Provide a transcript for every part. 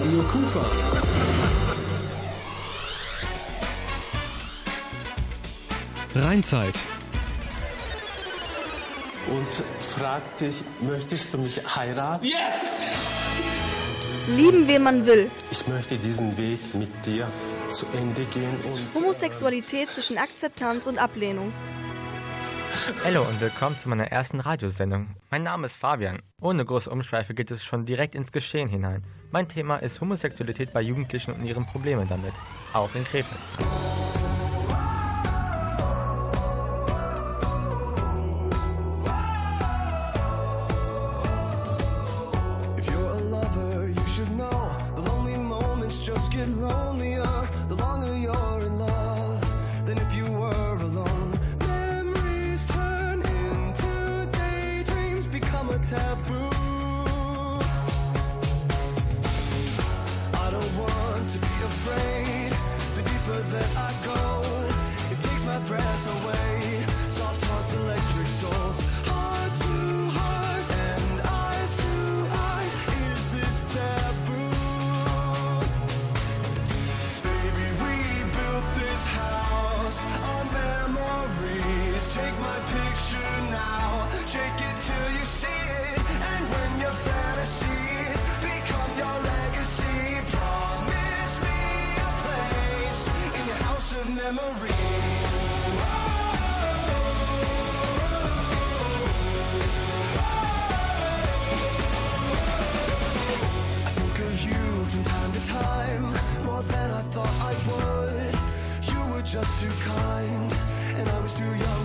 Radio Kufa. Rheinzeit. Und fragt dich, möchtest du mich heiraten? Yes! Lieben, wen man will. Ich möchte diesen Weg mit dir zu Ende gehen und Homosexualität zwischen Akzeptanz und Ablehnung. Hallo und willkommen zu meiner ersten Radiosendung. Mein Name ist Fabian. Ohne große Umschweife geht es schon direkt ins Geschehen hinein. Mein Thema ist Homosexualität bei Jugendlichen und ihren Probleme damit. Auch in Krefeld. Too kind, and I was too young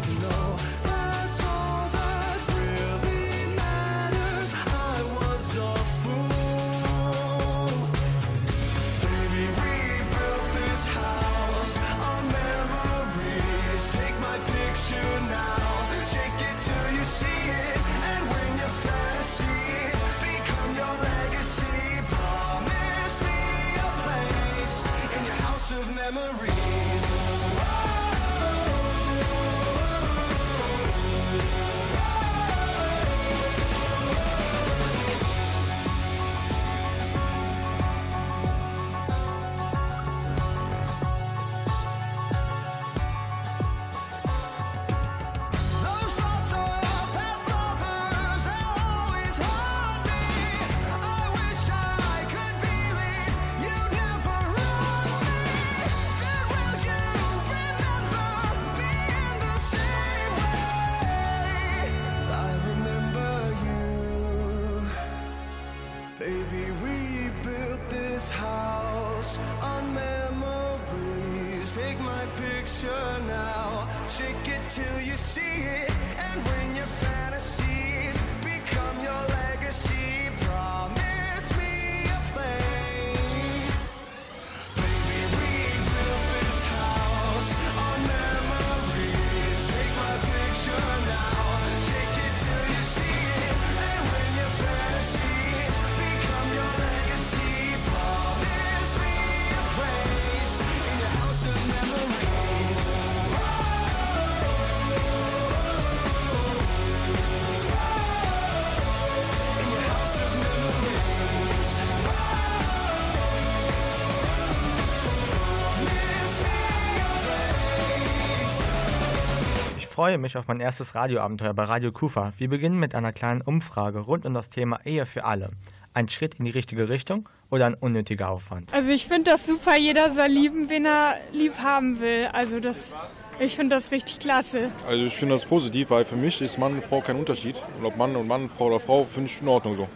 freue mich auf mein erstes Radioabenteuer bei Radio Kufa. Wir beginnen mit einer kleinen Umfrage rund um das Thema Ehe für alle. Ein Schritt in die richtige Richtung oder ein unnötiger Aufwand? Also ich finde das super, jeder soll lieben, wen er lieb haben will. Also das, ich finde das richtig klasse. Also ich finde das positiv, weil für mich ist Mann und Frau kein Unterschied. Und ob Mann und Mann, Frau oder Frau, finde ich in Ordnung so.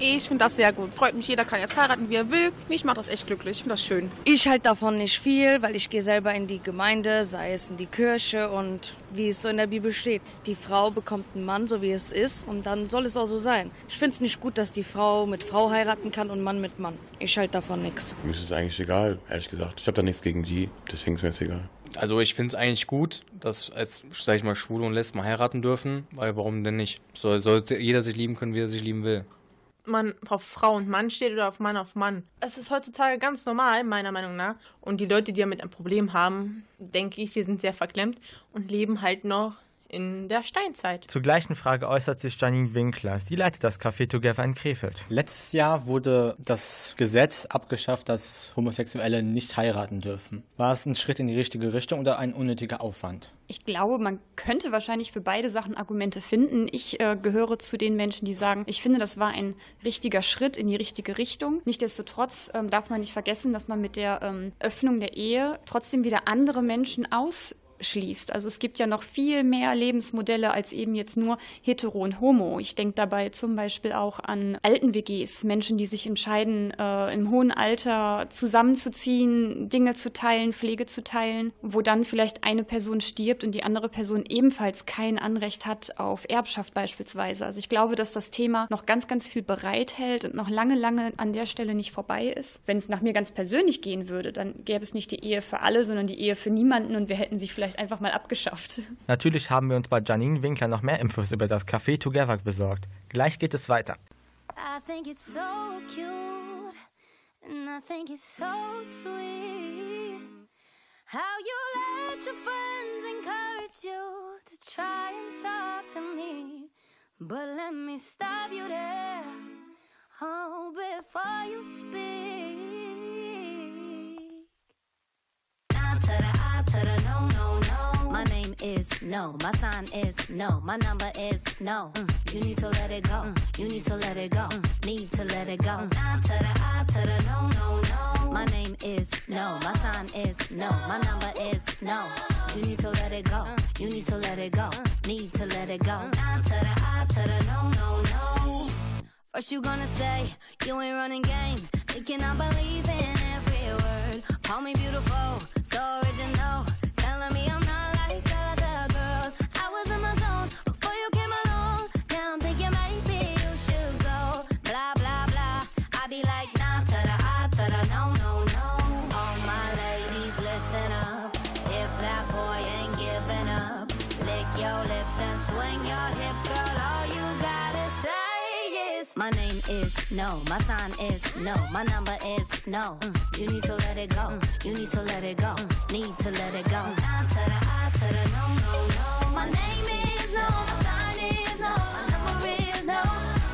Ich finde das sehr gut. Freut mich, jeder kann jetzt heiraten, wie er will. Mich macht das echt glücklich. Ich finde das schön. Ich halte davon nicht viel, weil ich gehe selber in die Gemeinde, sei es in die Kirche und wie es so in der Bibel steht. Die Frau bekommt einen Mann, so wie es ist und dann soll es auch so sein. Ich finde es nicht gut, dass die Frau mit Frau heiraten kann und Mann mit Mann. Ich halte davon nichts. Mir ist es eigentlich egal, ehrlich gesagt. Ich habe da nichts gegen die, deswegen ist mir das egal. Also ich finde es eigentlich gut, dass als, sag ich mal, Schwule und Lesben heiraten dürfen, weil warum denn nicht? Soll, sollte jeder sich lieben können, wie er sich lieben will. Man auf Frau und Mann steht oder auf Mann auf Mann. Es ist heutzutage ganz normal, meiner Meinung nach. Und die Leute, die damit ein Problem haben, denke ich, die sind sehr verklemmt und leben halt noch in der Steinzeit. Zur gleichen Frage äußert sich Janine Winkler. Sie leitet das Café Together in Krefeld. Letztes Jahr wurde das Gesetz abgeschafft, dass Homosexuelle nicht heiraten dürfen. War es ein Schritt in die richtige Richtung oder ein unnötiger Aufwand? Ich glaube, man könnte wahrscheinlich für beide Sachen Argumente finden. Ich äh, gehöre zu den Menschen, die sagen, ich finde, das war ein richtiger Schritt in die richtige Richtung. Nichtsdestotrotz ähm, darf man nicht vergessen, dass man mit der ähm, Öffnung der Ehe trotzdem wieder andere Menschen aus schließt. Also es gibt ja noch viel mehr Lebensmodelle als eben jetzt nur hetero und homo. Ich denke dabei zum Beispiel auch an Alten-WGs, Menschen, die sich entscheiden, äh, im hohen Alter zusammenzuziehen, Dinge zu teilen, Pflege zu teilen, wo dann vielleicht eine Person stirbt und die andere Person ebenfalls kein Anrecht hat auf Erbschaft beispielsweise. Also ich glaube, dass das Thema noch ganz, ganz viel bereithält und noch lange, lange an der Stelle nicht vorbei ist. Wenn es nach mir ganz persönlich gehen würde, dann gäbe es nicht die Ehe für alle, sondern die Ehe für niemanden und wir hätten sie vielleicht einfach mal abgeschafft. Natürlich haben wir uns bei Janine Winkler noch mehr Infos über das Café Together besorgt. Gleich geht es weiter. I think it's so cute, and I think it's so sweet. How you let your friends encourage you to try and talk to me. But let me stop you there, oh, before you speak. To the no, no, no. My name is no. My sign is no. My number is no. Mm, You need to let it go. Mm, You need to let it go. Mm, Need to let it go. I to the I to the no, no, no. My name is no. My sign is no. My number is no. You need to let it go. You need to let it go. Need to let it go. I to the I to the no, no, no. First you gonna say you ain't running game, thinking I believe in every word. Call me beautiful, so original, telling me I'm not like other girls. I was in my zone before you came along. Now I'm thinking maybe you should go. Blah blah blah. I be like nah to the I to the no no no. All my ladies, listen up. If that boy ain't giving up, lick your lips and swing your is no. My sign is no. My number is no. You need to let it go. You need to let it go. Need to let it go. I to the I to the no no no. My name is no. My sign is no. My number is no.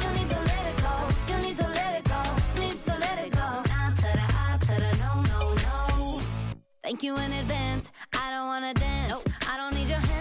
You need to let it go. You need to let it go. Need to let it go. No no no. Thank you in advance. I don't wanna dance. I don't need your hands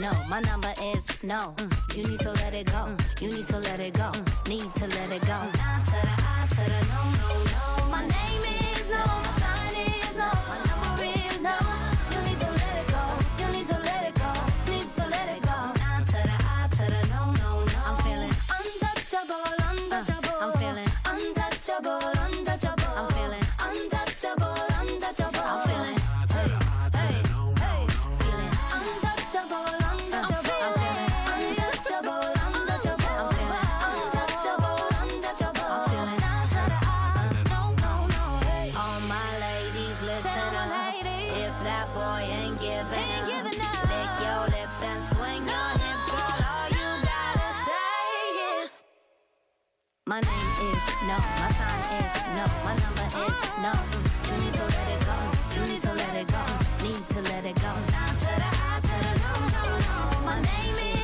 no. My number is no. Mm, You need to let it go. Mm, You need to let it go. Mm, Need to let it go. My name is no, my sign is no, my number is no. You need to let it go, you need to let it go, need to let it go. Down to the I to the no, no, no. My name is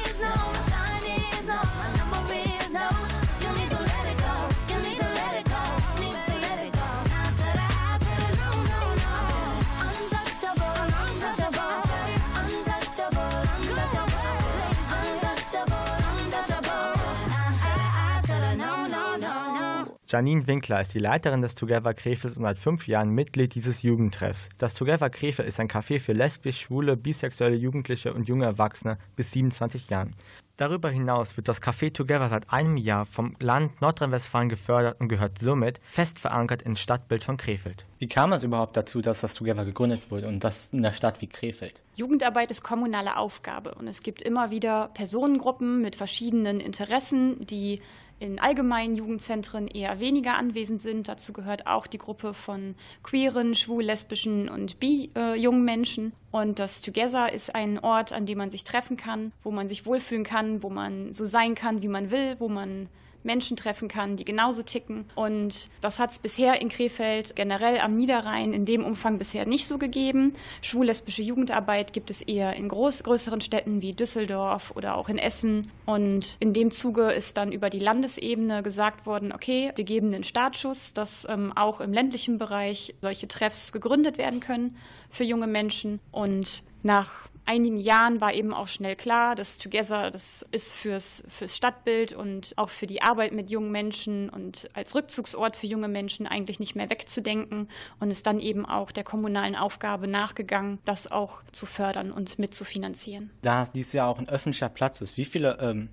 Janine Winkler ist die Leiterin des Together Krefeld und seit fünf Jahren Mitglied dieses Jugendtreffs. Das Together Krefeld ist ein Café für lesbisch, schwule, bisexuelle Jugendliche und junge Erwachsene bis 27 Jahren. Darüber hinaus wird das Café Together seit einem Jahr vom Land Nordrhein-Westfalen gefördert und gehört somit fest verankert ins Stadtbild von Krefeld. Wie kam es überhaupt dazu, dass das Together gegründet wurde und das in der Stadt wie Krefeld? Jugendarbeit ist kommunale Aufgabe und es gibt immer wieder Personengruppen mit verschiedenen Interessen, die in allgemeinen Jugendzentren eher weniger anwesend sind. Dazu gehört auch die Gruppe von queeren, schwul, lesbischen und bi äh, jungen Menschen. Und das Together ist ein Ort, an dem man sich treffen kann, wo man sich wohlfühlen kann, wo man so sein kann, wie man will, wo man Menschen treffen kann, die genauso ticken. Und das hat es bisher in Krefeld generell am Niederrhein in dem Umfang bisher nicht so gegeben. Schwul-lesbische Jugendarbeit gibt es eher in groß, größeren Städten wie Düsseldorf oder auch in Essen. Und in dem Zuge ist dann über die Landesebene gesagt worden, okay, wir geben den Startschuss, dass ähm, auch im ländlichen Bereich solche Treffs gegründet werden können für junge Menschen. Und nach einigen Jahren war eben auch schnell klar, dass Together, das ist fürs, fürs Stadtbild und auch für die Arbeit mit jungen Menschen und als Rückzugsort für junge Menschen eigentlich nicht mehr wegzudenken und ist dann eben auch der kommunalen Aufgabe nachgegangen, das auch zu fördern und mitzufinanzieren. Da dies ja auch ein öffentlicher Platz ist, wie viele ähm,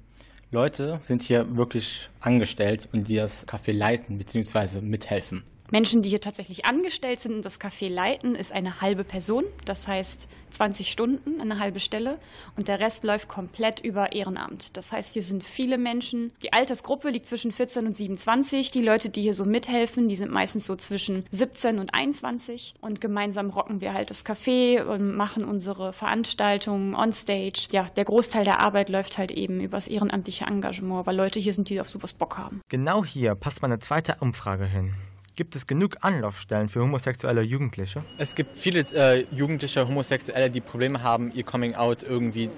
Leute sind hier wirklich angestellt und die das Café leiten bzw. mithelfen? Menschen, die hier tatsächlich angestellt sind und das Café leiten, ist eine halbe Person. Das heißt 20 Stunden, eine halbe Stelle. Und der Rest läuft komplett über Ehrenamt. Das heißt, hier sind viele Menschen. Die Altersgruppe liegt zwischen 14 und 27. Die Leute, die hier so mithelfen, die sind meistens so zwischen 17 und 21. Und gemeinsam rocken wir halt das Café und machen unsere Veranstaltungen on stage. Ja, der Großteil der Arbeit läuft halt eben übers ehrenamtliche Engagement, weil Leute hier sind, die auf sowas Bock haben. Genau hier passt meine zweite Umfrage hin. Gibt es genug Anlaufstellen für homosexuelle Jugendliche? Es gibt viele äh, jugendliche Homosexuelle, die Probleme haben, ihr Coming Out irgendwie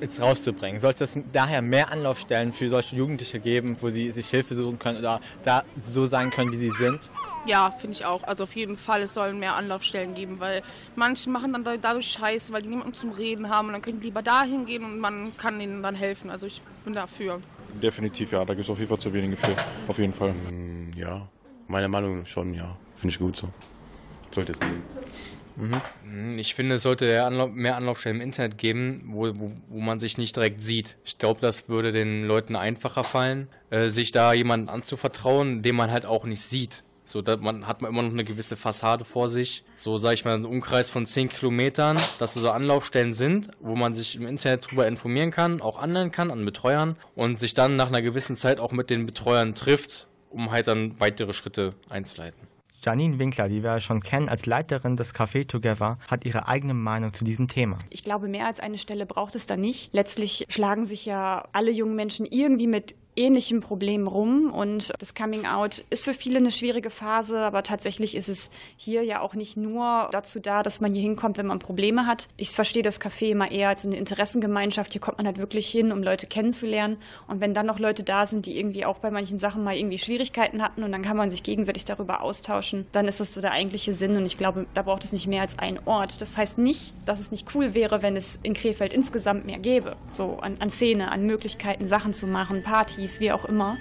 jetzt rauszubringen. Sollte es daher mehr Anlaufstellen für solche Jugendliche geben, wo sie sich Hilfe suchen können oder da so sein können, wie sie sind? Ja, finde ich auch. Also auf jeden Fall, es sollen mehr Anlaufstellen geben, weil manche machen dann dadurch Scheiße, weil die niemanden zum Reden haben und dann können die lieber dahin gehen und man kann ihnen dann helfen. Also ich bin dafür. Definitiv, ja. Da gibt es auf jeden Fall zu wenige für. Auf jeden Fall. Mm, Ja, meiner Meinung nach schon, ja. Finde ich gut so. Sollte es geben. Mhm. Ich finde, es sollte Anlauf, mehr Anlaufstellen im Internet geben, wo, wo, wo man sich nicht direkt sieht. Ich glaube, das würde den Leuten einfacher fallen, äh, sich da jemanden anzuvertrauen, den man halt auch nicht sieht. So, da man, hat man immer noch eine gewisse Fassade vor sich. So, sage ich mal, einen Umkreis von 10 Kilometern, dass so Anlaufstellen sind, wo man sich im Internet drüber informieren kann, auch anlernen kann an Betreuern und sich dann nach einer gewissen Zeit auch mit den Betreuern trifft, um halt dann weitere Schritte einzuleiten. Janine Winkler, die wir ja schon kennen als Leiterin des Café Together, hat ihre eigene Meinung zu diesem Thema. Ich glaube, mehr als eine Stelle braucht es da nicht. Letztlich schlagen sich ja alle jungen Menschen irgendwie mit ähnlichen Problemen rum und das Coming Out ist für viele eine schwierige Phase, aber tatsächlich ist es hier ja auch nicht nur dazu da, dass man hier hinkommt, wenn man Probleme hat. Ich verstehe das Café immer eher als eine Interessengemeinschaft. Hier kommt man halt wirklich hin, um Leute kennenzulernen und wenn dann noch Leute da sind, die irgendwie auch bei manchen Sachen mal irgendwie Schwierigkeiten hatten und dann kann man sich gegenseitig darüber austauschen, dann ist das so der eigentliche Sinn und ich glaube, da braucht es nicht mehr als einen Ort. Das heißt nicht, dass es nicht cool wäre, wenn es in Krefeld insgesamt mehr gäbe, so an, an Szene, an Möglichkeiten, Sachen zu machen, Partys, wie auch immer.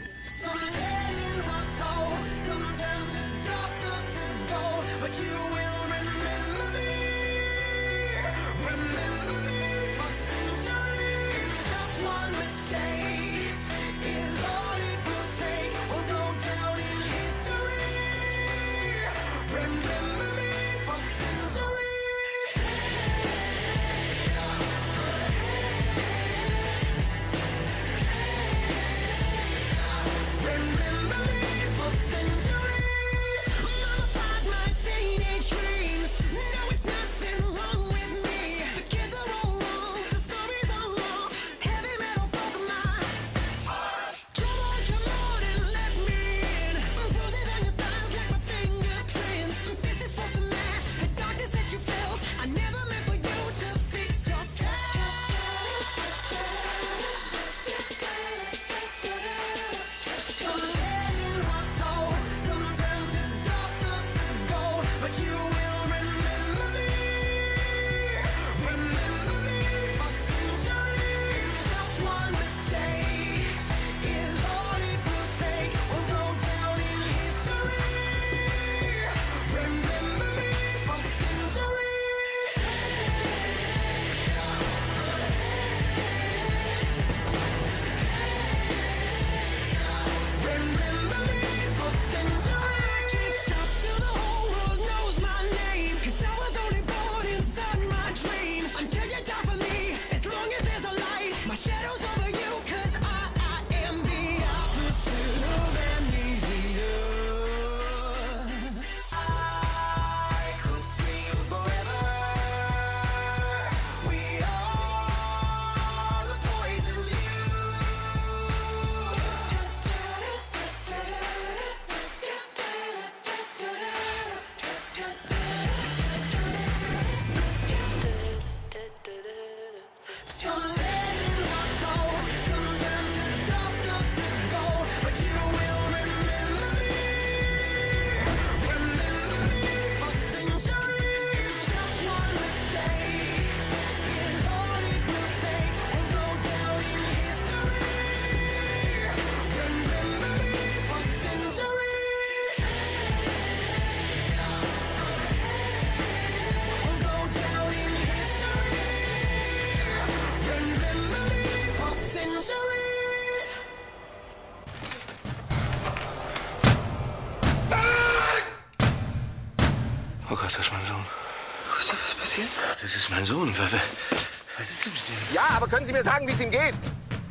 Was ist denn mit dem? Ja, aber können Sie mir sagen, wie es ihm geht?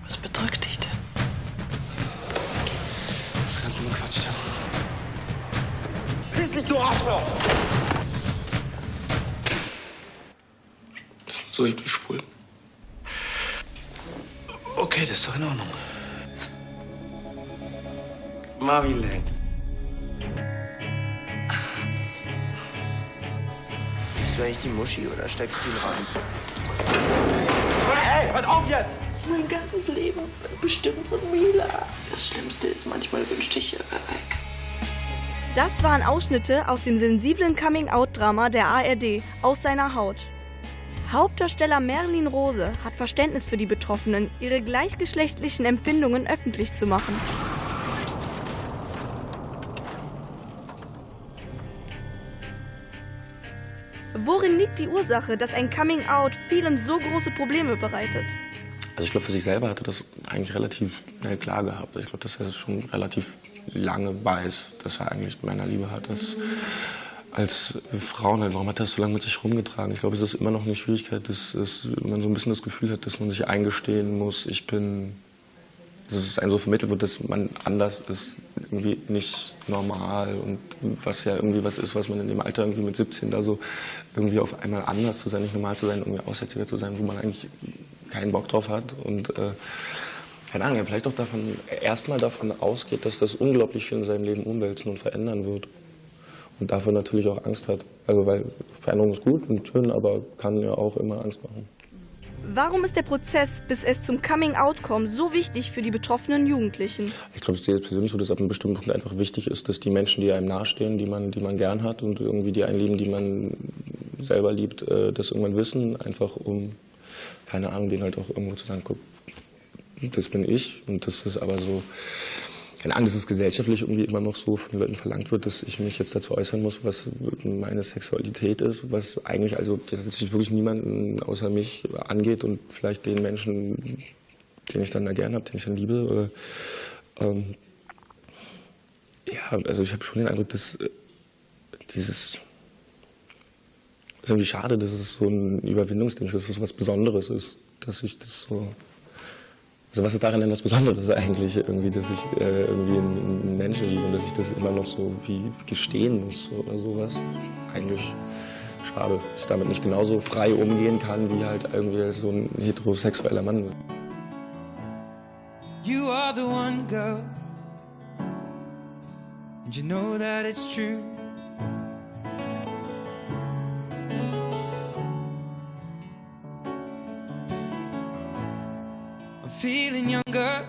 Was bedrückt dich denn? Kannst du nur Quatsch haben? Siehst nicht, du Arschloch! So, ich bin schwul. Okay, das ist doch in Ordnung. Marvin. Bist du eigentlich die Muschi oder steckst du ihn rein? Hört auf jetzt! Mein ganzes Leben wird bestimmt von Mila. Das Schlimmste ist, manchmal wünschte ich, er wäre weg. Das waren Ausschnitte aus dem sensiblen Coming-out-Drama der ARD aus seiner Haut. Hauptdarsteller Merlin Rose hat Verständnis für die Betroffenen, ihre gleichgeschlechtlichen Empfindungen öffentlich zu machen. Worin liegt die Ursache, dass ein Coming-out vielen so große Probleme bereitet? Also ich glaube, für sich selber hat er das eigentlich relativ schnell klar gehabt. Ich glaube, dass er es schon relativ lange weiß, dass er eigentlich Männerliebe hat als, als Frau. Und warum hat er das so lange mit sich rumgetragen? Ich glaube, es ist immer noch eine Schwierigkeit, dass, dass man so ein bisschen das Gefühl hat, dass man sich eingestehen muss, ich bin, dass es einem so vermittelt wird, dass man anders ist, irgendwie nicht normal und was ja irgendwie was ist, was man in dem Alter irgendwie mit 17 da so irgendwie auf einmal anders zu sein, nicht normal zu sein, irgendwie aussätziger zu sein, wo man eigentlich keinen Bock drauf hat und äh, keine Ahnung, vielleicht auch davon erstmal davon ausgeht, dass das unglaublich viel in seinem Leben umwälzen und verändern wird. Und dafür natürlich auch Angst hat. Also weil Veränderung ist gut und schön, aber kann ja auch immer Angst machen. Warum ist der Prozess, bis es zum Coming-out kommt, so wichtig für die betroffenen Jugendlichen? Ich glaube, es ist jetzt persönlich so, dass ab einem bestimmten Punkt einfach wichtig ist, dass die Menschen, die einem nahestehen, die man, die man gern hat und irgendwie die einen lieben, die man selber liebt, äh, das irgendwann wissen, einfach um, keine Ahnung, denen halt auch irgendwo zu sagen, guck, das bin ich und das ist aber so, keine Ahnung, dass es gesellschaftlich irgendwie immer noch so von Leuten verlangt wird, dass ich mich jetzt dazu äußern muss, was meine Sexualität ist, was eigentlich also tatsächlich wirklich niemanden außer mich angeht und vielleicht den Menschen, den ich dann da gern habe, den ich dann liebe. Oder, ähm, ja, also ich habe schon den Eindruck, dass äh, dieses es ist irgendwie schade, dass es so ein Überwindungsding ist, dass es was Besonderes ist, dass ich das so also was ist daran denn das Besonderes eigentlich irgendwie, dass ich äh, irgendwie einen, Menschen liebe und dass ich das immer noch so wie gestehen muss oder sowas? Eigentlich schade, dass ich damit nicht genauso frei umgehen kann, wie halt irgendwie als so ein heterosexueller Mann. You are the one girl, and you know that it's true. Feeling younger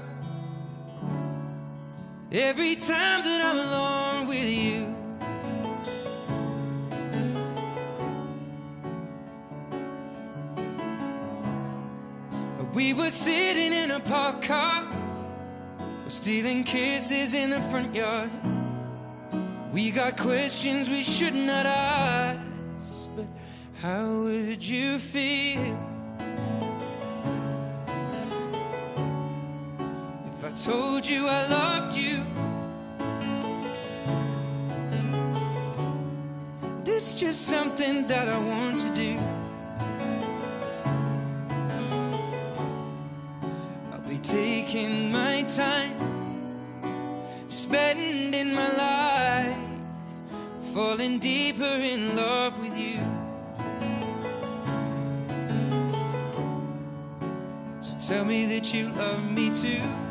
every time that I'm alone with you. We were sitting in a parked car, stealing kisses in the front yard. We got questions we should not ask, but how would you feel told you I loved you? This just something that I want to do. I'll be taking my time, spending my life, falling deeper in love with you. So tell me that you love me too.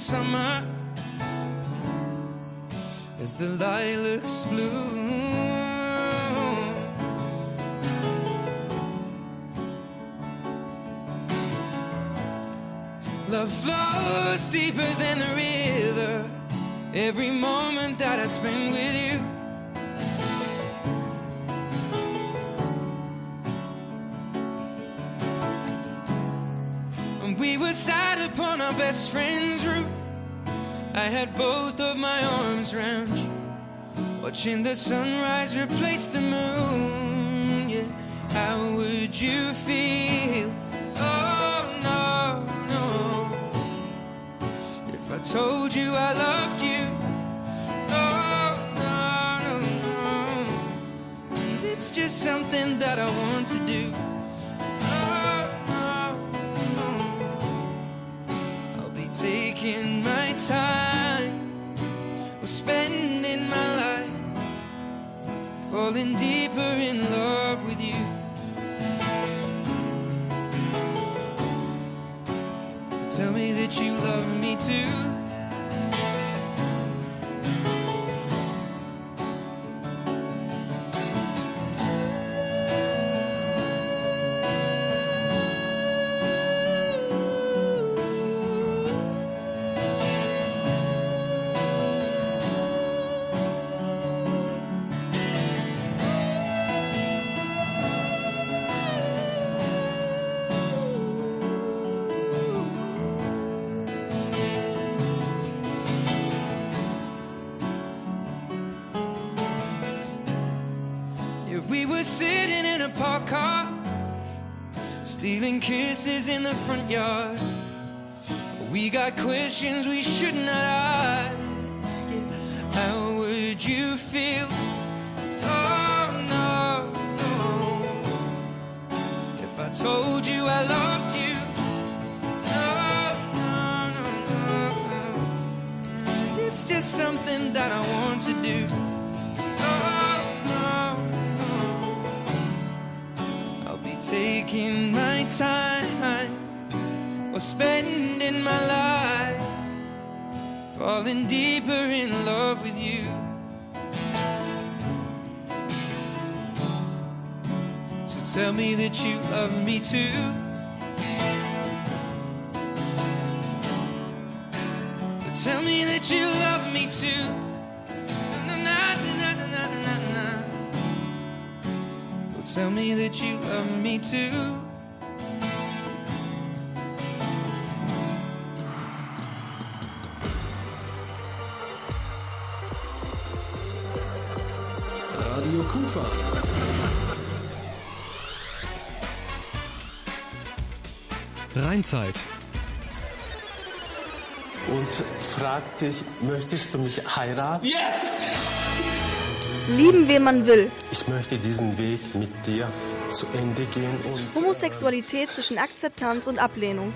Summer, as the lilacs bloom. Love flows deeper than the river. Every moment that I spend with you. And we were sat upon our best friend's. I had both of my arms round you, watching the sunrise replace the moon. Yeah, how would you feel? Oh no, no. If I told you I loved you. No, no, no, no. It's just something that I want to do. No, no, no. I'll be taking my time. Falling deeper in love with you. Tell me that you love me too. In the front yard. We got questions we should not ask. Me that you love me too. Tell me that you love me too. Tell me that you love me too. Radio Kufa. Rheinzeit. Und fragt dich, möchtest du mich heiraten? Yes! Lieben, wen man will. Ich möchte diesen Weg mit dir zu Ende gehen und Homosexualität zwischen Akzeptanz und Ablehnung.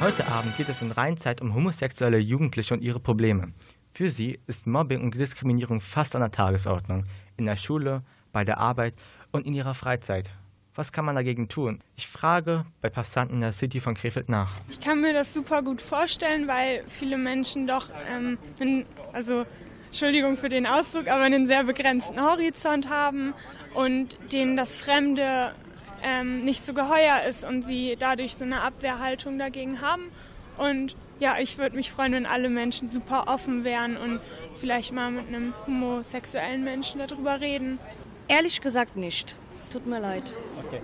Heute Abend geht es in Rheinzeit um homosexuelle Jugendliche und ihre Probleme. Für sie ist Mobbing und Diskriminierung fast an der Tagesordnung. In der Schule, bei der Arbeit und in ihrer Freizeit. Was kann man dagegen tun? Ich frage bei Passanten in der City von Krefeld nach. Ich kann mir das super gut vorstellen, weil viele Menschen doch, ähm, einen, also Entschuldigung für den Ausdruck, aber einen sehr begrenzten Horizont haben und denen das Fremde ähm, nicht so geheuer ist und sie dadurch so eine Abwehrhaltung dagegen haben. Und ja, ich würde mich freuen, wenn alle Menschen super offen wären und vielleicht mal mit einem homosexuellen Menschen darüber reden. Ehrlich gesagt nicht. Tut mir leid.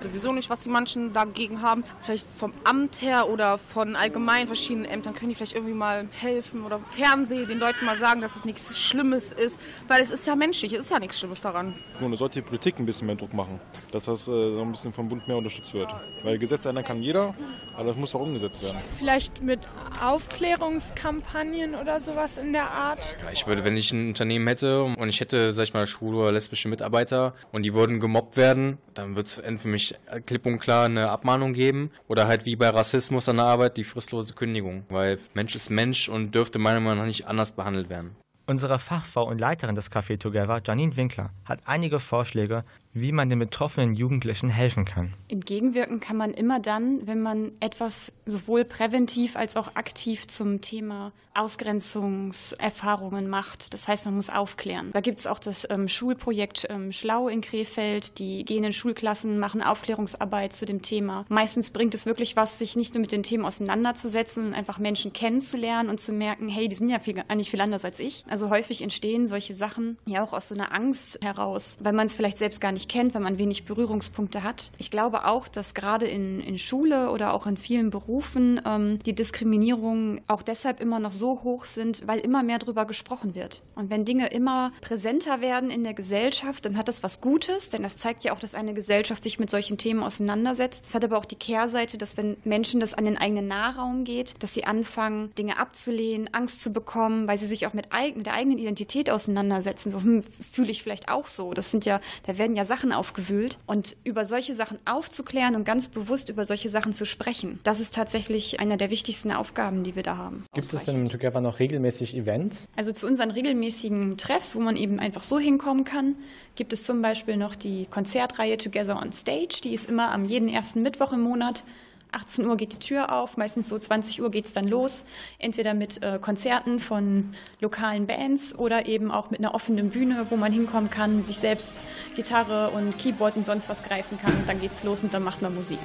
Sowieso nicht, was die manchen dagegen haben. Vielleicht vom Amt her oder von allgemein verschiedenen Ämtern können die vielleicht irgendwie mal helfen oder Fernsehen den Leuten mal sagen, dass es nichts Schlimmes ist. Weil es ist ja menschlich, es ist ja nichts Schlimmes daran. Nur da sollte die Politik ein bisschen mehr Druck machen, dass das äh, so ein bisschen vom Bund mehr unterstützt wird. Weil Gesetze ändern kann jeder, aber das muss auch umgesetzt werden. Vielleicht mit Aufklärungskampagnen oder sowas in der Art. Ja, ich würde, wenn ich ein Unternehmen hätte und ich hätte, sag ich mal, schwule oder lesbische Mitarbeiter und die würden gemobbt werden, dann wird es für mich klipp und klar eine Abmahnung geben oder halt wie bei Rassismus an der Arbeit die fristlose Kündigung, weil Mensch ist Mensch und dürfte meiner Meinung nach nicht anders behandelt werden. Unsere Fachfrau und Leiterin des Café Together, Janine Winkler, hat einige Vorschläge, wie man den betroffenen Jugendlichen helfen kann. Entgegenwirken kann man immer dann, wenn man etwas sowohl präventiv als auch aktiv zum Thema Ausgrenzungserfahrungen macht. Das heißt, man muss aufklären. Da gibt es auch das ähm, Schulprojekt ähm, Schlau in Krefeld. Die gehen in Schulklassen, machen Aufklärungsarbeit zu dem Thema. Meistens bringt es wirklich was, sich nicht nur mit den Themen auseinanderzusetzen einfach Menschen kennenzulernen und zu merken, hey, die sind ja viel, eigentlich viel anders als ich. Also häufig entstehen solche Sachen ja auch aus so einer Angst heraus, weil man es vielleicht selbst gar nicht kennt, wenn man wenig Berührungspunkte hat. Ich glaube auch, dass gerade in, in Schule oder auch in vielen Berufen ähm, die Diskriminierungen auch deshalb immer noch so hoch sind, weil immer mehr darüber gesprochen wird. Und wenn Dinge immer präsenter werden in der Gesellschaft, dann hat das was Gutes, denn das zeigt ja auch, dass eine Gesellschaft sich mit solchen Themen auseinandersetzt. Es hat aber auch die Kehrseite, dass wenn Menschen das an den eigenen Nahraum geht, dass sie anfangen, Dinge abzulehnen, Angst zu bekommen, weil sie sich auch mit, eig mit der eigenen Identität auseinandersetzen. So, hm, fühle ich vielleicht auch so. Das sind ja, da werden ja Sachen aufgewühlt. Und über solche Sachen aufzuklären und ganz bewusst über solche Sachen zu sprechen, das ist tatsächlich eine der wichtigsten Aufgaben, die wir da haben. Gibt es denn im Together noch regelmäßig Events? Also zu unseren regelmäßigen Treffs, wo man eben einfach so hinkommen kann, gibt es zum Beispiel noch die Konzertreihe Together on Stage. Die ist immer am jeden ersten Mittwoch im Monat. 18 Uhr geht die Tür auf, meistens so 20 Uhr geht es dann los. Entweder mit äh, Konzerten von lokalen Bands oder eben auch mit einer offenen Bühne, wo man hinkommen kann, sich selbst Gitarre und Keyboard und sonst was greifen kann. Und dann geht's los und dann macht man Musik.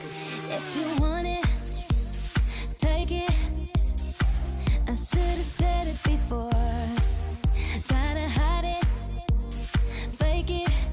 Try to hide it, fake it.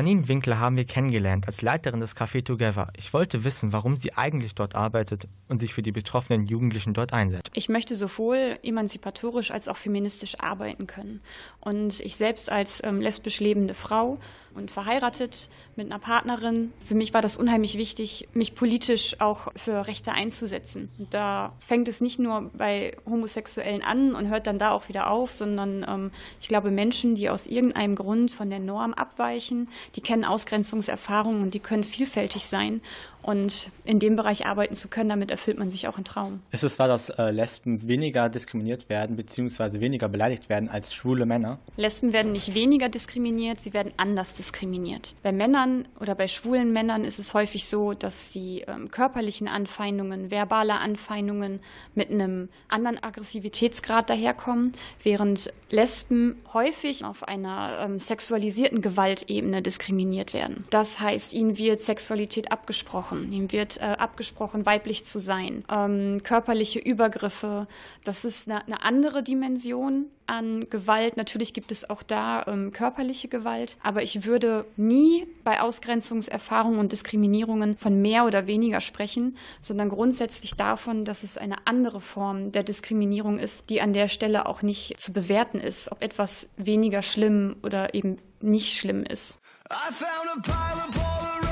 Janine Winkler haben wir kennengelernt als Leiterin des Café Together. Ich wollte wissen, warum sie eigentlich dort arbeitet und sich für die betroffenen Jugendlichen dort einsetzt. Ich möchte sowohl emanzipatorisch als auch feministisch arbeiten können. Und ich selbst als ähm, lesbisch lebende Frau und verheiratet mit einer Partnerin, für mich war das unheimlich wichtig, mich politisch auch für Rechte einzusetzen. Und da fängt es nicht nur bei Homosexuellen an und hört dann da auch wieder auf, sondern ähm, ich glaube, Menschen, die aus irgendeinem Grund von der Norm abweichen, die kennen Ausgrenzungserfahrungen und die können vielfältig sein. Und in dem Bereich arbeiten zu können, damit erfüllt man sich auch einen Traum. Ist es wahr, dass äh, Lesben weniger diskriminiert werden bzw. weniger beleidigt werden als schwule Männer? Lesben werden nicht weniger diskriminiert, sie werden anders diskriminiert. Bei Männern oder bei schwulen Männern ist es häufig so, dass die ähm, körperlichen Anfeindungen, verbale Anfeindungen mit einem anderen Aggressivitätsgrad daherkommen, während Lesben häufig auf einer ähm, sexualisierten Gewaltebene diskriminiert werden. Das heißt, ihnen wird Sexualität abgesprochen, ihnen wird äh, abgesprochen, weiblich zu sein, ähm, körperliche Übergriffe. Das ist eine, eine andere Dimension an Gewalt. Natürlich gibt es auch da ähm, körperliche Gewalt, aber ich würde nie bei Ausgrenzungserfahrungen und Diskriminierungen von mehr oder weniger sprechen, sondern grundsätzlich davon, dass es eine andere Form der Diskriminierung ist, die an der Stelle auch nicht zu bewerten ist, ob etwas weniger schlimm oder eben nicht schlimm ist. I found a pile of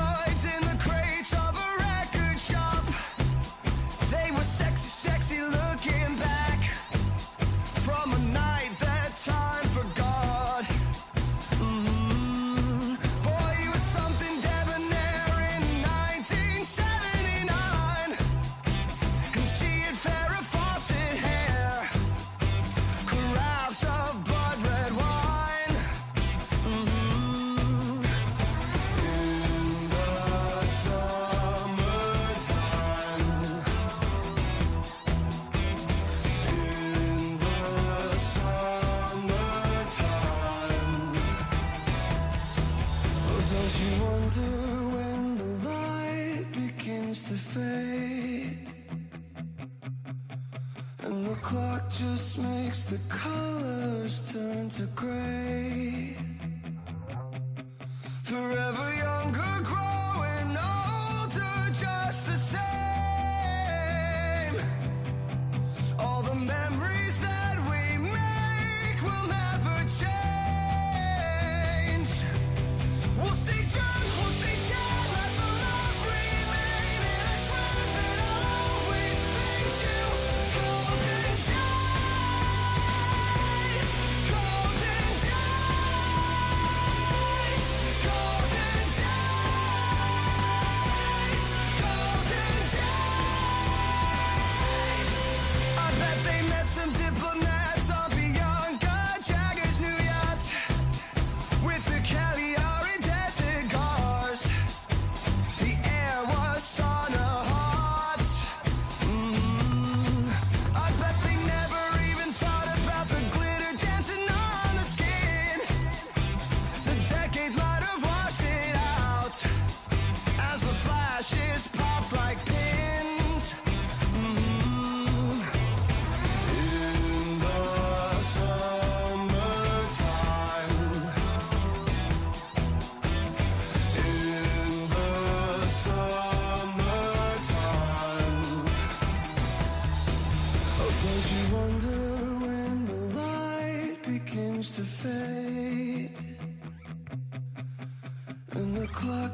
the colors turn to gray.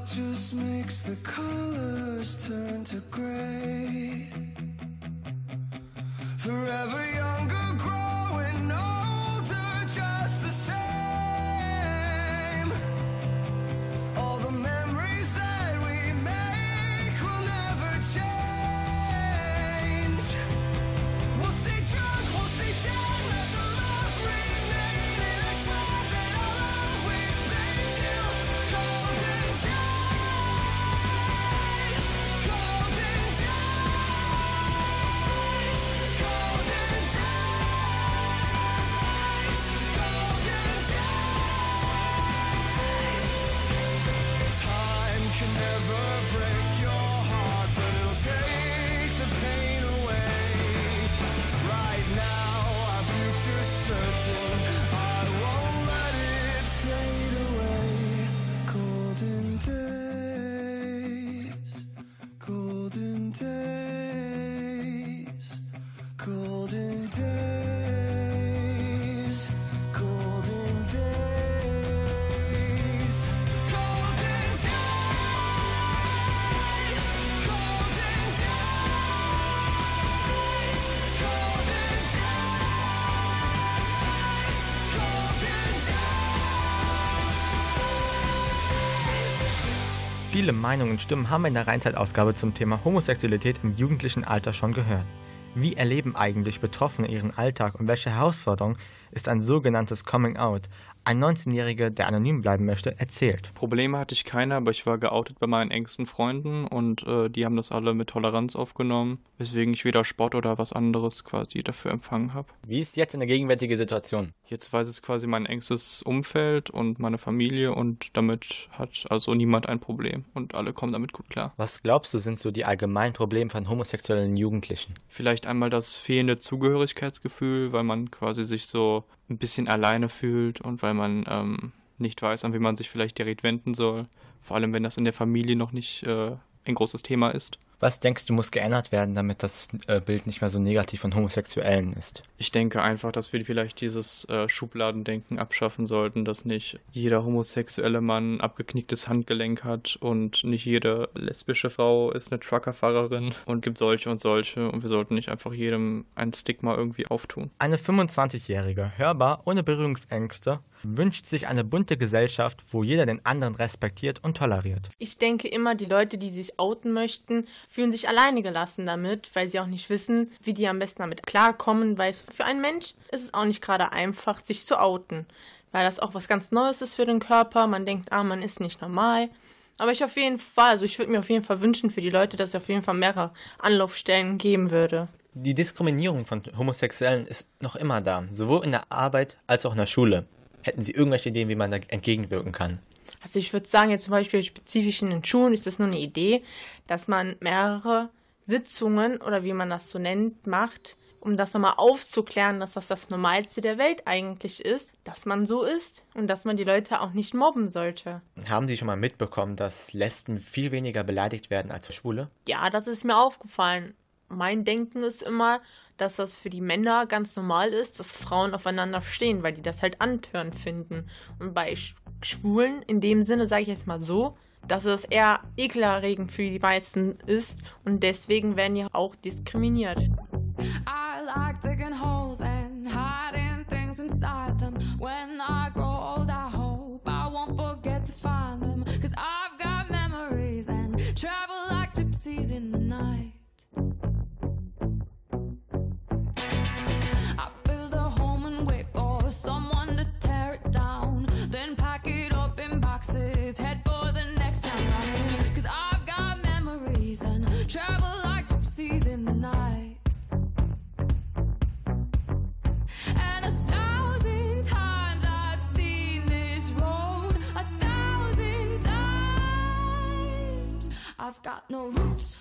Just makes the colors turn to gray. Viele Meinungen und Stimmen haben wir in der Rheinzeit-Ausgabe zum Thema Homosexualität im jugendlichen Alter schon gehört. Wie erleben eigentlich Betroffene ihren Alltag und welche Herausforderung ist ein sogenanntes Coming Out? Ein 19-Jähriger, der anonym bleiben möchte, erzählt. Probleme hatte ich keine, aber ich war geoutet bei meinen engsten Freunden und äh, die haben das alle mit Toleranz aufgenommen, weswegen ich weder Sport oder was anderes quasi dafür empfangen habe. Wie ist jetzt eine gegenwärtige Situation? Jetzt weiß es quasi mein engstes Umfeld und meine Familie und damit hat also niemand ein Problem und alle kommen damit gut klar. Was glaubst du, sind so die allgemeinen Probleme von homosexuellen Jugendlichen? Vielleicht einmal das fehlende Zugehörigkeitsgefühl, weil man quasi sich so ein bisschen alleine fühlt und weil man ähm, nicht weiß, an wen man sich vielleicht direkt wenden soll. Vor allem, wenn das in der Familie noch nicht äh, ein großes Thema ist. Was denkst du, muss geändert werden, damit das äh, Bild nicht mehr so negativ von Homosexuellen ist? Ich denke einfach, dass wir vielleicht dieses äh, Schubladendenken abschaffen sollten, dass nicht jeder homosexuelle Mann abgeknicktes Handgelenk hat und nicht jede lesbische Frau ist eine Truckerfahrerin und gibt solche und solche und wir sollten nicht einfach jedem ein Stigma irgendwie auftun. Eine 25-Jährige, hörbar, ohne Berührungsängste, wünscht sich eine bunte Gesellschaft, wo jeder den anderen respektiert und toleriert. Ich denke immer, die Leute, die sich outen möchten, fühlen sich alleine gelassen damit, weil sie auch nicht wissen, wie die am besten damit klarkommen, weil für einen Mensch ist es auch nicht gerade einfach, sich zu outen, weil das auch was ganz Neues ist für den Körper. Man denkt, ah, man ist nicht normal. Aber ich auf jeden Fall, also ich würde mir auf jeden Fall wünschen für die Leute, dass es auf jeden Fall mehrere Anlaufstellen geben würde. Die Diskriminierung von Homosexuellen ist noch immer da, sowohl in der Arbeit als auch in der Schule. Hätten Sie irgendwelche Ideen, wie man da entgegenwirken kann? Also ich würde sagen, jetzt zum Beispiel spezifisch in den Schulen ist das nur eine Idee, dass man mehrere Sitzungen oder wie man das so nennt, macht, um das nochmal aufzuklären, dass das das Normalste der Welt eigentlich ist, dass man so ist und dass man die Leute auch nicht mobben sollte. Haben Sie schon mal mitbekommen, dass Lesben viel weniger beleidigt werden als Schwule? Ja, das ist mir aufgefallen. Mein Denken ist immer, dass das für die Männer ganz normal ist, dass Frauen aufeinander stehen, weil die das halt antörend finden. Und bei Schwulen, in dem Sinne sage ich jetzt mal so, dass es eher ekelerregend für die meisten ist und deswegen werden die auch diskriminiert. I like digging holes and hiding things inside them. When I I've got no roots,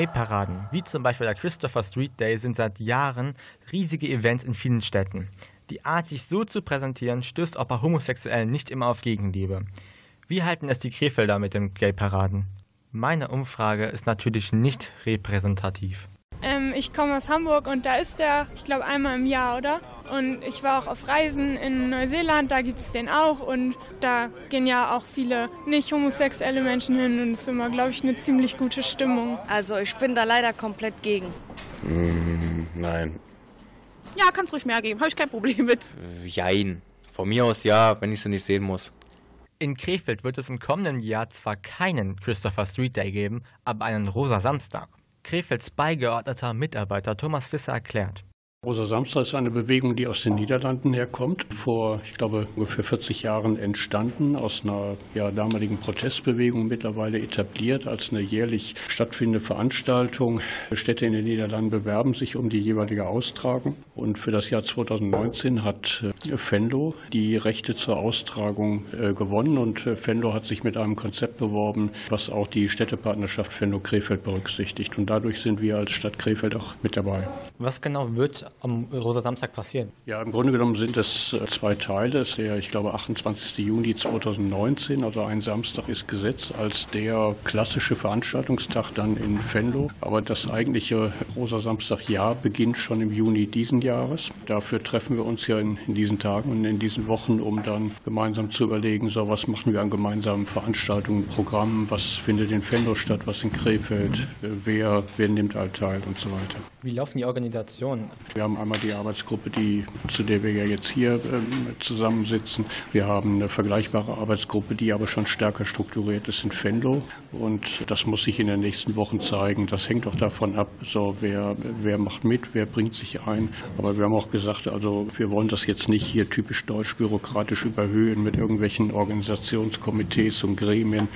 Gay-Paraden, wie zum Beispiel der Christopher Street Day, sind seit Jahren riesige Events in vielen Städten. Die Art, sich so zu präsentieren, stößt auch bei Homosexuellen nicht immer auf Gegenliebe. Wie halten es die Krefelder mit den Gay-Paraden? Meine Umfrage ist natürlich nicht repräsentativ. Ähm, ich komme aus Hamburg und da ist der, ich glaube, einmal im Jahr, oder? Und ich war auch auf Reisen in Neuseeland, da gibt es den auch und da gehen ja auch viele nicht homosexuelle Menschen hin und es ist immer, glaube ich, eine ziemlich gute Stimmung. Also ich bin da leider komplett gegen. Mm, nein. Ja, kannst ruhig mehr geben, habe ich kein Problem mit. Äh, Jein. Von mir aus ja, wenn ich sie nicht sehen muss. In Krefeld wird es im kommenden Jahr zwar keinen Christopher Street Day geben, aber einen Rosa Samstag. Krefelds beigeordneter Mitarbeiter Thomas Wisser erklärt. Rosa Samstag ist eine Bewegung, die aus den Niederlanden herkommt, vor, ich glaube, ungefähr 40 Jahren entstanden, aus einer ja, damaligen Protestbewegung mittlerweile etabliert als eine jährlich stattfindende Veranstaltung. Städte in den Niederlanden bewerben sich um die jeweilige Austragung. Und für das Jahr 2019 hat äh, Fenlo die Rechte zur Austragung äh, gewonnen und äh, Fenlo hat sich mit einem Konzept beworben, was auch die Städtepartnerschaft Fenlo-Krefeld berücksichtigt. Und dadurch sind wir als Stadt Krefeld auch mit dabei. Was genau wird am Rosa Samstag passieren? Ja, im Grunde genommen sind es äh, zwei Teile. Es ist der, ich glaube, 28. Juni 2019, also ein Samstag ist gesetzt als der klassische Veranstaltungstag dann in Venlo. Aber das eigentliche Rosa Samstag-Jahr beginnt schon im Juni diesen Jahres. Dafür treffen wir uns ja in, in diesen Tagen und in diesen Wochen, um dann gemeinsam zu überlegen, so was machen wir an gemeinsamen Veranstaltungen, Programmen, was findet in Venlo statt, was in Krefeld, äh, wer, wer nimmt all teil und so weiter. Wie laufen die Organisationen? Wir haben einmal die Arbeitsgruppe, die, zu der wir ja jetzt hier ähm, zusammensitzen. Wir haben eine vergleichbare Arbeitsgruppe, die aber schon stärker strukturiert ist in Venlo. Und das muss sich in den nächsten Wochen zeigen. Das hängt auch davon ab, so wer, wer macht mit, wer bringt sich ein. Aber wir haben auch gesagt, also wir wollen das jetzt nicht hier typisch deutsch bürokratisch überhöhen mit irgendwelchen Organisationskomitees und Gremien.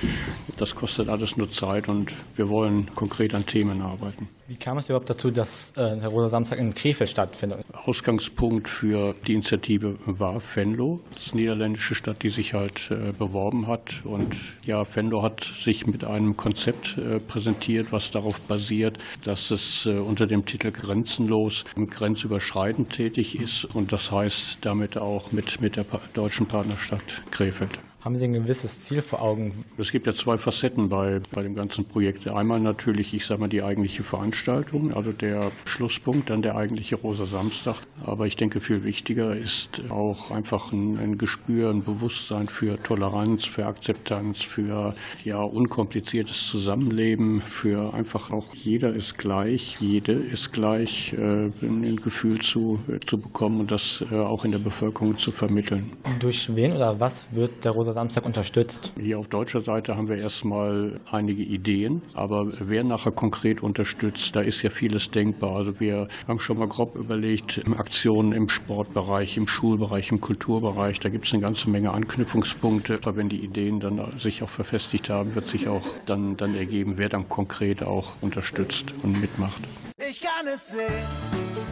Das kostet alles nur Zeit und wir wollen konkret an Themen arbeiten. Wie kam es überhaupt dazu, dass äh, der Rosa Samstag in Krefeld stattfindet? Ausgangspunkt für die Initiative war Venlo, das niederländische Stadt, die sich halt äh, beworben hat. Und ja, Venlo hat sich mit einem Konzept äh, präsentiert, was darauf basiert, dass es äh, unter dem Titel Grenzenlos und grenzüberschreitend tätig ist und das heißt damit auch mit, mit der pa deutschen Partnerstadt Krefeld. Haben Sie ein gewisses Ziel vor Augen? Es gibt ja zwei Facetten bei, bei dem ganzen Projekt. Einmal natürlich, ich sage mal, die eigentliche Veranstaltung, also der Schlusspunkt, dann der eigentliche Rosa Samstag. Aber ich denke, viel wichtiger ist auch einfach ein, ein Gespür, ein Bewusstsein für Toleranz, für Akzeptanz, für ja unkompliziertes Zusammenleben, für einfach auch jeder ist gleich, jede ist gleich, äh, ein Gefühl zu, zu bekommen und das äh, auch in der Bevölkerung zu vermitteln. Durch wen oder was wird der Rosa Samstag unterstützt? Hier auf deutscher Seite haben wir erstmal einige Ideen, aber wer nachher konkret unterstützt, da ist ja vieles denkbar. Also wir haben schon mal grob überlegt, Aktionen im Sportbereich, im Schulbereich, im Kulturbereich, da gibt es eine ganze Menge Anknüpfungspunkte. Aber wenn die Ideen dann sich auch verfestigt haben, wird sich auch dann, dann ergeben, wer dann konkret auch unterstützt und mitmacht. Ich kann es sehen,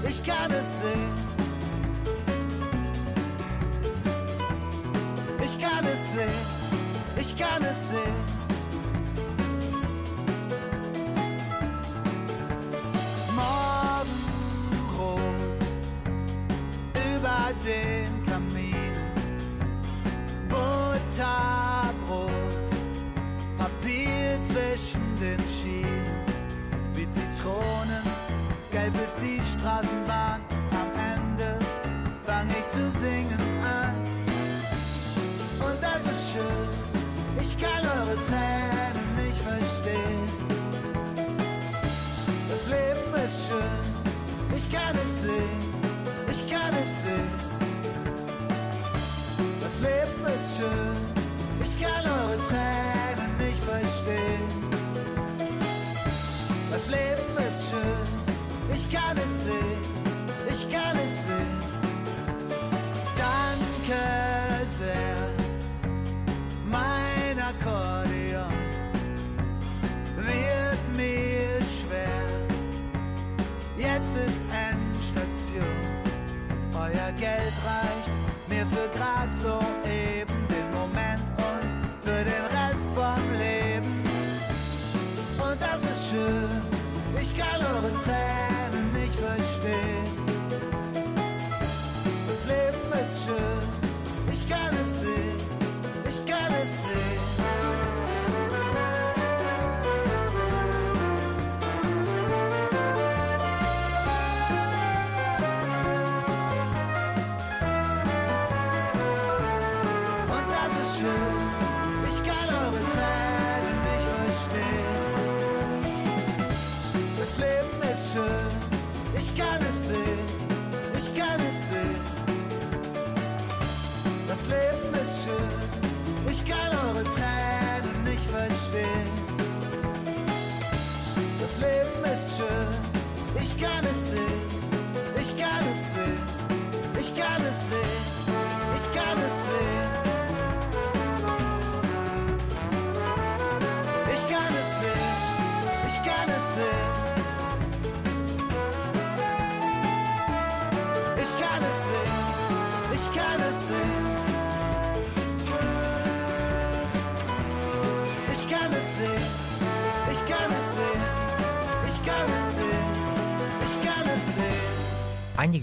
ich kann es sehen. Ich kann es sehen, ich kann es sehen. Morgenrot über den Kaminen, Butterbrot, Papier zwischen den Schienen, wie Zitronen, gelb ist die kann es sehen, ich kann es sehen. Das Leben ist schön, ich kann eure Tränen nicht verstehen. Das Leben ist schön, ich kann es sehen, ich kann es sehen. Geld reicht mir für grad so eben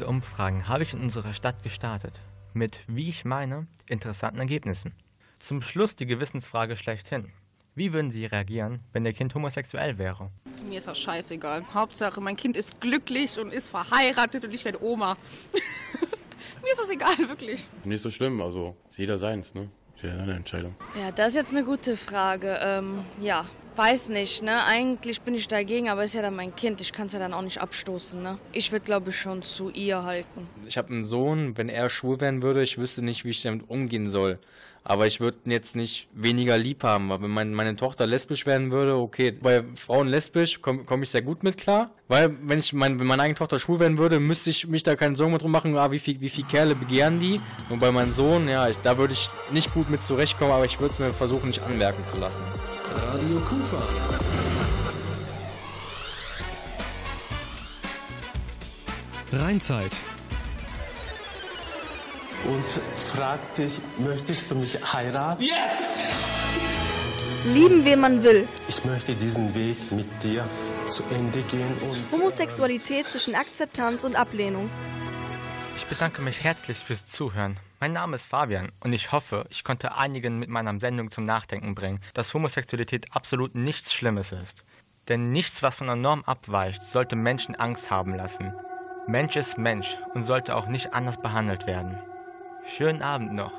Einige Umfragen habe ich in unserer Stadt gestartet. Mit, wie ich meine, interessanten Ergebnissen. Zum Schluss die Gewissensfrage schlechthin. Wie würden Sie reagieren, wenn Ihr Kind homosexuell wäre? Mir ist das scheißegal. Hauptsache, mein Kind ist glücklich und ist verheiratet und ich werde Oma. Mir ist das egal, wirklich. Nicht so schlimm, also ist jeder seins, ne? Ist ja eine Entscheidung. Ja, das ist jetzt eine gute Frage. Ähm, ja, weiß nicht, ne? Eigentlich bin ich dagegen, aber ist ja dann mein Kind. Ich kann es ja dann auch nicht abstoßen, ne? Ich würde, glaube ich, schon zu ihr halten. Ich habe einen Sohn, wenn er schwul werden würde, ich wüsste nicht, wie ich damit umgehen soll. Aber ich würde ihn jetzt nicht weniger lieb haben. Aber wenn mein, meine Tochter lesbisch werden würde, okay. Bei Frauen lesbisch komme komm ich sehr gut mit klar. Weil wenn ich mein, wenn meine eigene Tochter schwul werden würde, müsste ich mich da keinen Sorgen drum machen, ah, wie viel, wie viel Kerle begehren die. Und bei meinem Sohn, ja, ich, da würde ich nicht gut mit zurechtkommen, aber ich würde es mir versuchen, nicht anmerken zu lassen. Radio Kufa. Rheinzeit. Und fragt dich, möchtest du mich heiraten? Yes! Lieben, wen man will. Ich möchte diesen Weg mit dir zu Ende gehen und Homosexualität zwischen Akzeptanz und Ablehnung. Ich bedanke mich herzlich fürs Zuhören. Mein Name ist Fabian und ich hoffe, ich konnte einigen mit meiner Sendung zum Nachdenken bringen, dass Homosexualität absolut nichts Schlimmes ist. Denn nichts, was von der Norm abweicht, sollte Menschen Angst haben lassen. Mensch ist Mensch und sollte auch nicht anders behandelt werden. Schönen Abend noch.